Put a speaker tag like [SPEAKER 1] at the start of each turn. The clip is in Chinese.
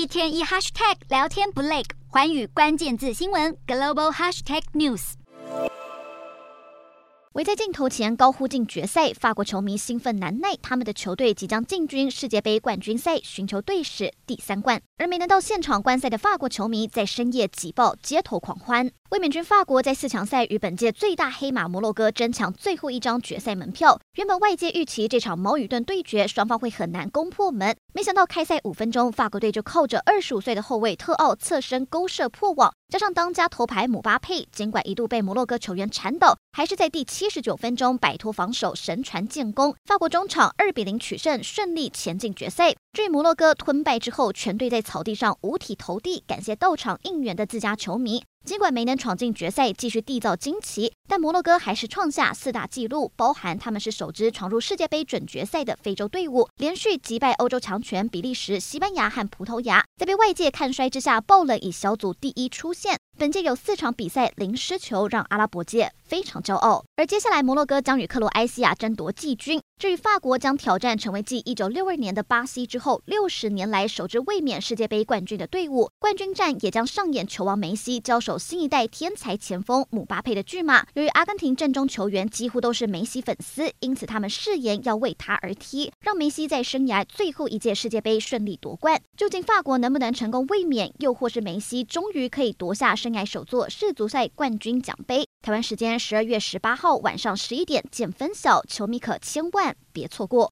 [SPEAKER 1] 一天一 hashtag 聊天不累，环宇关键字新闻 global hashtag news。围在镜头前高呼进决赛，法国球迷兴奋难耐，他们的球队即将进军世界杯冠军赛，寻求队史第三冠。而没能到现场观赛的法国球迷在深夜挤爆街头狂欢。卫冕军法国在四强赛与本届最大黑马摩洛哥争抢最后一张决赛门票。原本外界预期这场矛与盾对决双方会很难攻破门，没想到开赛五分钟，法国队就靠着二十五岁的后卫特奥侧身勾射破网。加上当家头牌姆巴佩，尽管一度被摩洛哥球员缠倒，还是在第七十九分钟摆脱防守，神传建功。法国中场二比零取胜，顺利前进决赛。至于摩洛哥吞败之后，全队在草地上五体投地，感谢到场应援的自家球迷。尽管没能闯进决赛，继续缔造惊奇，但摩洛哥还是创下四大纪录，包含他们是首支闯入世界杯准决赛的非洲队伍，连续击败欧洲强权比利时、西班牙和葡萄牙，在被外界看衰之下，爆冷以小组第一出现。本届有四场比赛零失球，让阿拉伯界非常骄傲。而接下来，摩洛哥将与克罗埃西亚争夺季军。至于法国，将挑战成为继一九六二年的巴西之后，六十年来首支卫冕世界杯冠军的队伍。冠军战也将上演球王梅西交手新一代天才前锋姆巴佩的巨码。由于阿根廷阵中球员几乎都是梅西粉丝，因此他们誓言要为他而踢，让梅西在生涯最后一届世界杯顺利夺冠。究竟法国能不能成功卫冕，又或是梅西终于可以夺下生涯首座世足赛冠军奖杯。台湾时间十二月十八号晚上十一点见分晓，球迷可千万别错过。